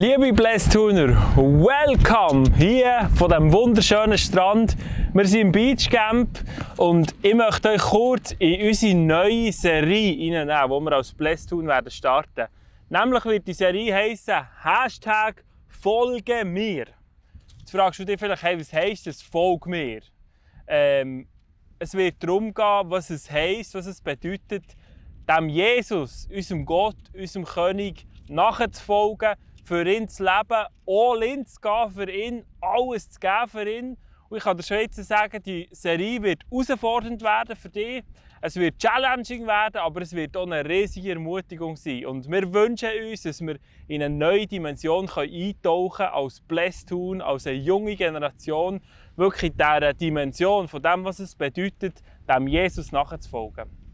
Liebe Blästuner, welcome hier von dem wunderschönen Strand. Wir sind im Beachcamp und ich möchte euch kurz in unsere neue Serie hineinnehmen, die wir als Blästun werden starten. Nämlich wird die Serie heißen Hashtag Folge mir. Jetzt fragst du dich vielleicht, hey, was heisst das Folge mir? Ähm, es wird darum gehen, was es heisst, was es bedeutet, dem Jesus, unserem Gott, unserem König, nachzufolgen für ihn zu leben, all in zu gehen für ihn, alles zu geben für ihn. Und ich kann schon jetzt sagen, die Serie wird herausfordernd werden für dich. Es wird challenging werden, aber es wird auch eine riesige Ermutigung sein. Und wir wünschen uns, dass wir in eine neue Dimension eintauchen können, als Blästun, als eine junge Generation, wirklich dieser Dimension von dem, was es bedeutet, dem Jesus nachzufolgen.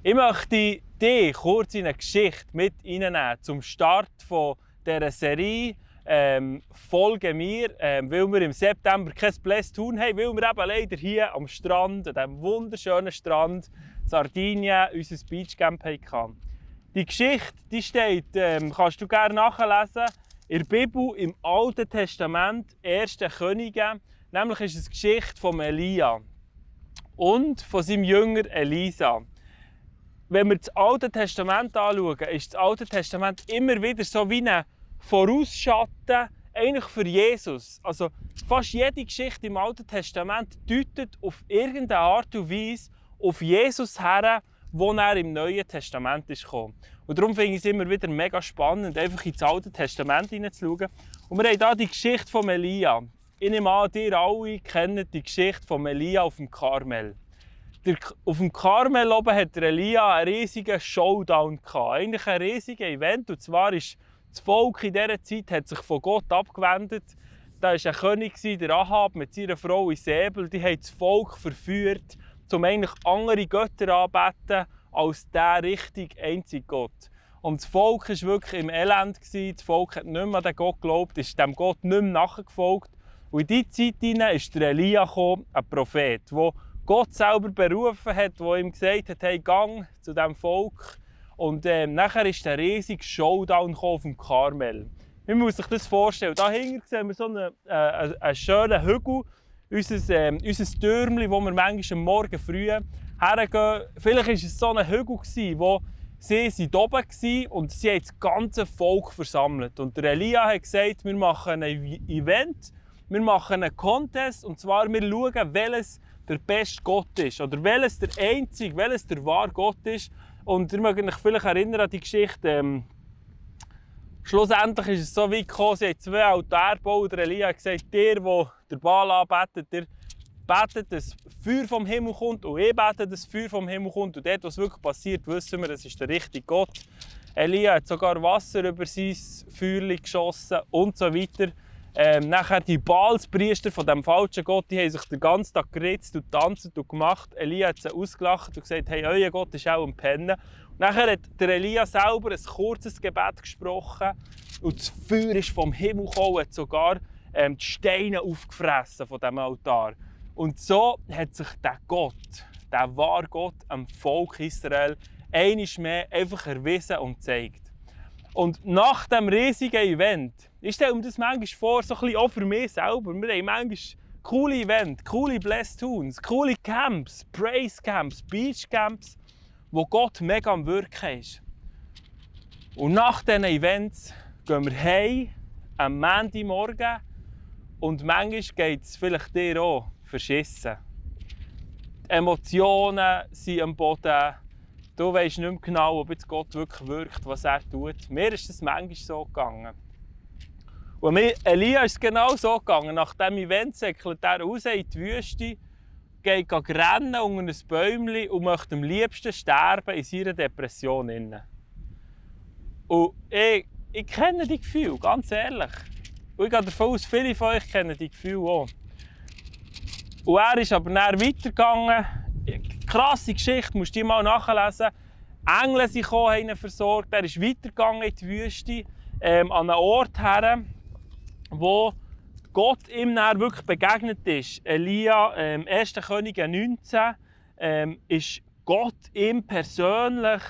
Ich möchte dich kurz in eine Geschichte mit reinnehmen zum Start von dieser Serie. Ähm, folge mir, ähm, weil wir im September kein Bless tun haben, weil wir eben leider hier am Strand, an diesem wunderschönen Strand Sardinien, unser Beachcamp hatten. Die Geschichte die steht, ähm, kannst du gerne nachlesen, in der Bibel im Alten Testament, 1. Könige, nämlich ist es die Geschichte von Elia und von seinem Jünger Elisa wenn wir das Alte Testament anschauen, ist das Alte Testament immer wieder so wie ein Vorausschatten eigentlich für Jesus. Also fast jede Geschichte im Alten Testament deutet auf irgendeine Art und Weise auf Jesus her, wo er im Neuen Testament ist gekommen. Und darum finde ich es immer wieder mega spannend, einfach ins Alte Testament hineinzuschauen. Und wir haben hier die Geschichte von Elia. Ich nehme an, ihr alle kennt die Geschichte von Elia auf dem Karmel auf dem Karmel oben hat Elia einen riesigen Showdown gehabt. Eigentlich ein riesiges Event. Und zwar ist das Volk in dieser Zeit hat sich von Gott abgewendet. Da war ein König, der Ahab, mit seiner Frau Isabel. Die haben das Volk verführt, um eigentlich andere Götter anzubeten als der richtige einzige Gott. Und das Volk war wirklich im Elend. Das Volk hat nicht mehr an den Gott geglaubt, ist dem Gott nicht mehr nachgefolgt. Und in diese Zeit der Elia ein Prophet, der Gott selber berufen hat, der ihm gesagt hat, hey, gang zu diesem Volk. Und ähm, nachher ist der riesige Showdown auf dem Karmel. Man muss sich das vorstellen. Da hinten sehen wir so einen, äh, einen schönen Hügel, unser, äh, unser Türmchen, wo wir manchmal am Morgen früh hergehen. Vielleicht war es so ein Hügel, wo sie sind oben waren und sie haben das ganze Volk versammelt. Und der Elia hat gesagt, wir machen ein Event, wir machen einen Contest und zwar wir schauen, welches der beste Gott ist oder welches der einzige, welches der wahre Gott ist. Und ihr mögt euch vielleicht erinnern an die Geschichte. Ähm, schlussendlich ist es so weit gekommen, sie haben zwei Altäre gebaut. Der Elia hat gesagt, der, der der Baal anbetet, der betet, dass Feuer vom Himmel kommt und ich bete, dass Feuer vom Himmel kommt. Und dort, was wirklich passiert, wissen wir, das ist der richtige Gott. Elia hat sogar Wasser über sein Feuer geschossen und so weiter. Ähm, nachher die Balspriester von dem falschen Gott, die haben sich den ganzen Tag geritzt und tanzt und gemacht. Elia hat sie ausgelacht und gesagt, hey, euer Gott ist auch ein Pennen. Und nachher hat der Elia selber ein kurzes Gebet gesprochen und das Feuer ist vom Himmel gekommen, hat sogar ähm, die Steine aufgefressen von dem Altar. Und so hat sich der Gott, der wahre Gott, am Volk Israel einiges mehr einfach erwiesen und gezeigt. Und nach dem riesigen Event, ich stelle mir das manchmal vor, so ein auch für mich selber. Wir haben manchmal coole Events, coole Blessed Tunes, coole Camps, Praise Camps, Beach Camps, wo Gott mega am Wirken ist. Und nach diesen Events gehen wir heim am Montagmorgen und manchmal geht es vielleicht dir auch verschissen. Die Emotionen sind am Boden, Du weißt nicht mehr genau, ob jetzt Gott wirklich wirkt, was er tut. Mir ist es manchmal so gegangen. Und mir, Elia ist es genau so gegangen. Nach dem Event säckelt er raus in die Wüste, geht rennen unter ein Bäumchen und möchte am liebsten sterben in seiner Depression. Und ich, ich kenne die Gefühle, ganz ehrlich. Und ich gehe davon aus, viele von euch kennen die Gefühle auch. Und er ist aber dann weitergegangen krasse Geschichte, musst du mal nachlesen. Engel sind gekommen, haben ihn versorgt. Er ist weitergegangen in die Wüste, ähm, an einen Ort her, wo Gott ihm dann wirklich begegnet ist. Elia, ähm, 1. Könige 19, ähm, ist Gott ihm persönlich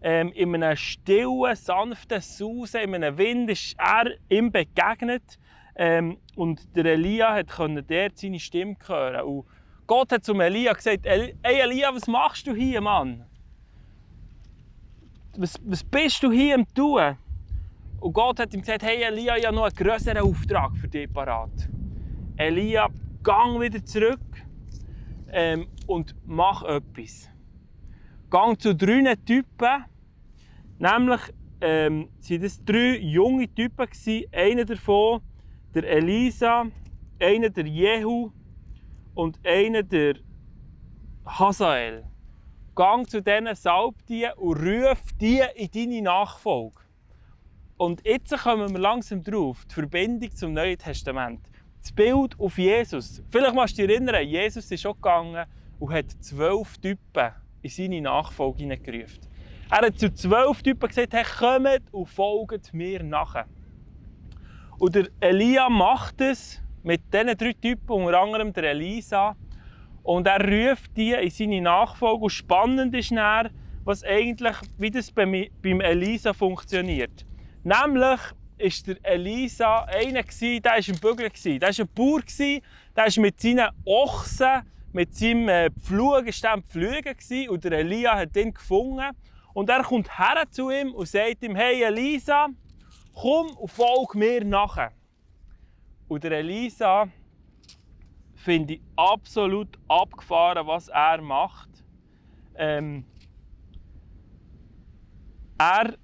ähm, in einem stillen, sanften Sausen, in einem Wind ist er ihm begegnet. Ähm, und der Elia konnte dort seine Stimme hören. Und Gott hat zum Elia gesagt, hey Elia, was machst du hier, Mann? Was, was bist du hier am tun? Und Gott hat ihm gesagt, hey Elia, ich habe noch einen größeren Auftrag für dich parat. Elia, gang wieder zurück ähm, und mach etwas. Gang zu drei Typen, nämlich ähm, sind das drei junge Typen gewesen. Einer davon, der Elisa, einer der Jehu und einer der Hazael. Gang zu diesen, salb die und ruf die in deine Nachfolge. Und jetzt kommen wir langsam drauf, die Verbindung zum Neuen Testament. Das Bild auf Jesus. Vielleicht musst du dich erinnern, Jesus ist schon gegangen und hat zwölf Typen in seine Nachfolge hineingerufen. Er hat zu zwölf Typen gesagt, hey, kommt und folgt mir nachher. Und Elia macht es mit diesen drei Typen, unter anderem der Elisa. Und er ruft die in seine Nachfolge. Und spannend ist dann, was eigentlich, wie das beim Elisa funktioniert. Nämlich ist der Elisa einer der war im Bügeln. Der war ein Bauer, der ist mit seinen Ochsen, mit seinem äh, Pflug, ist der Pflügen und der Elia hat ihn gefunden. Und er kommt her zu ihm und sagt ihm, hey Elisa, komm und folg mir nachher. Und der Elisa finde ich absolut abgefahren, was er macht. Ähm, er,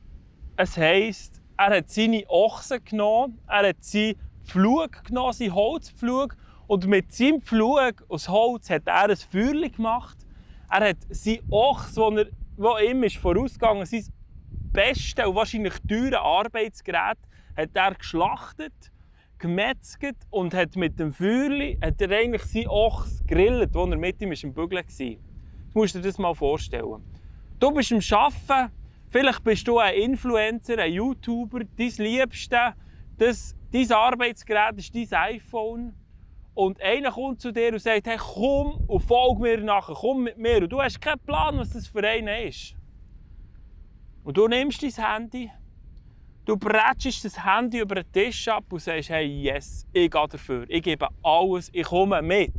es heisst, er hat seine Ochsen genommen, er hat seinen Pflug genommen, seinen Holzpflug, und mit seinem Pflug aus Holz hat er ein Feuer gemacht. Er hat sein Ochs, wo, er, wo ihm ist vorausgegangen sein beste und wahrscheinlich teure Arbeitsgerät, hat er geschlachtet, gemetzelt und hat mit dem Feuer hat er eigentlich sein Ochs gegrillt, wo er mit ihm im Bügeln war. Du musst dir das mal vorstellen. Du bist am Arbeiten, vielleicht bist du ein Influencer, ein YouTuber, dein Liebste, das, dein Arbeitsgerät ist dein iPhone und einer kommt zu dir und sagt, hey, komm und folg mir nachher, komm mit mir. Und du hast keinen Plan, was das für einen ist. Und du nimmst dein Handy, du bretschst das Handy über den Tisch ab und sagst, hey, yes, ich gehe dafür. Ich gebe alles, ich komme mit.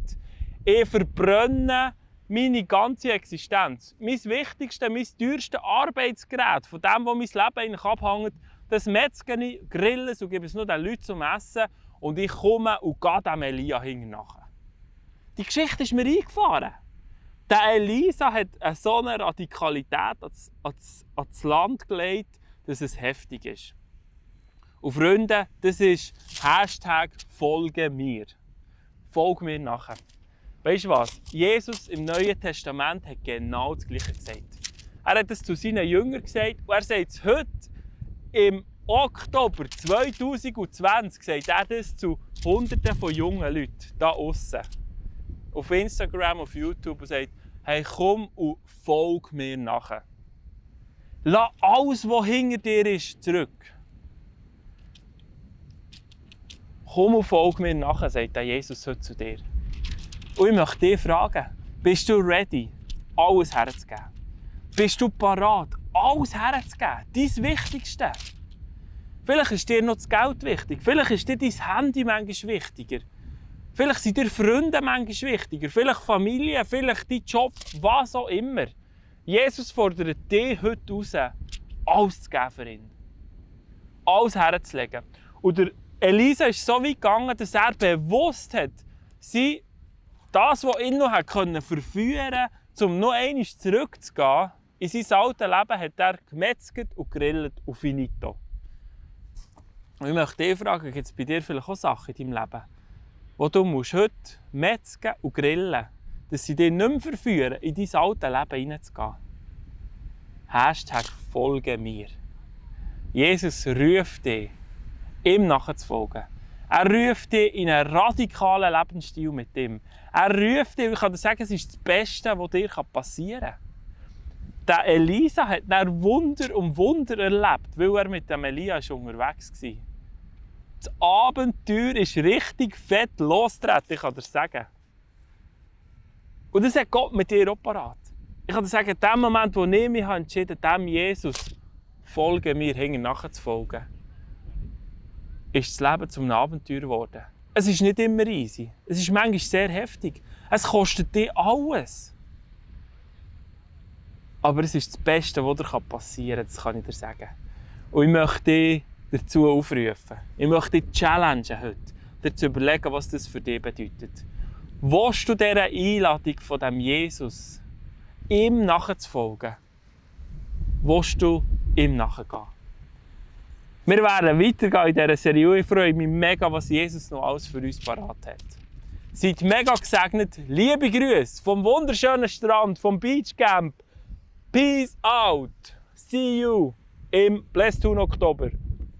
Ich verbrenne meine ganze Existenz. Mein wichtigstes, mein teuerstes Arbeitsgerät, von dem, was mein Leben eigentlich abhängt, das metzge ich, grille es und gebe es nur den Leuten zum Essen und ich komme und gehe dem Elia nachher. Die Geschichte ist mir eingefahren. Der Elisa hat so eine Radikalität ans, ans, ans Land gelegt, dass es heftig ist. Und Freunde, das ist Hashtag Folge mir. Folge mir nachher. Weißt du was? Jesus im Neuen Testament hat genau das Gleiche gesagt. Er hat es zu seinen Jüngern gesagt und er sagt es heute im Oktober 2020 sagt er das zu Hunderten von jungen Leuten da außen. Auf Instagram, auf YouTube und sagt, hey, komm und folg mir nachher. Lass alles, was hinter dir ist, zurück. Komm und folg mir nachher, sagt Jesus heute zu dir. Und ich möchte dich fragen, bist du ready, alles herzugeben? Bist du parat, alles herzugeben? Dein Wichtigste. Vielleicht ist dir noch das Geld wichtig. Vielleicht ist dir dein Handy manchmal wichtiger. Vielleicht sind dir Freunde manchmal wichtiger. Vielleicht Familie, vielleicht dein Job, was auch immer. Jesus fordert dich heute raus, alles zu geben für ihn. Alles herzulegen. Und Elisa ist so weit gegangen, dass er bewusst hat, sie das, was ihn noch hat verführen konnte, um noch einmal zurückzugehen, in sein altes Leben hat er gemetzelt und gegrillt und finito. Und ich möchte dich fragen, gibt es bei dir vielleicht auch Sachen in deinem Leben, wo du musst heute metzgen und grillen dass sie dich nicht mehr verführen, in dein altes Leben hineinzugehen. Hashtag Folge mir. Jesus ruft dich, ihm nachzufolgen. Er ruft dich in einen radikalen Lebensstil mit ihm. Er ruft dich, ich kann dir sagen, es ist das Beste, was dir passieren kann. Der Elisa hat dann Wunder um Wunder erlebt, weil er mit dem Elia unterwegs war. Das Abenteuer ist richtig fett losgetreten, ich kann dir sagen. Und das hat Gott mit dir auch ich kann dir sagen, in dem Moment, wo ich mich entschieden habe, dem Jesus folgen mir, hinten nachzufolgen, ist das Leben zum Abenteuer geworden. Es ist nicht immer easy. Es ist manchmal sehr heftig. Es kostet dir alles. Aber es ist das Beste, was dir passieren kann, das kann ich dir sagen. Und ich möchte dich dazu aufrufen. Ich möchte dich challengen heute, dir zu überlegen, was das für dich bedeutet. Willst du dieser Einladung von dem Jesus, ihm nachzufolgen, willst du ihm nachgehen? Wir werden weitergehen in dieser Serie. Ich freue mich mega, was Jesus noch alles für uns parat hat. Seid mega gesegnet. Liebe Grüße vom wunderschönen Strand, vom Beachcamp. Peace out. See you im Blessed Oktober.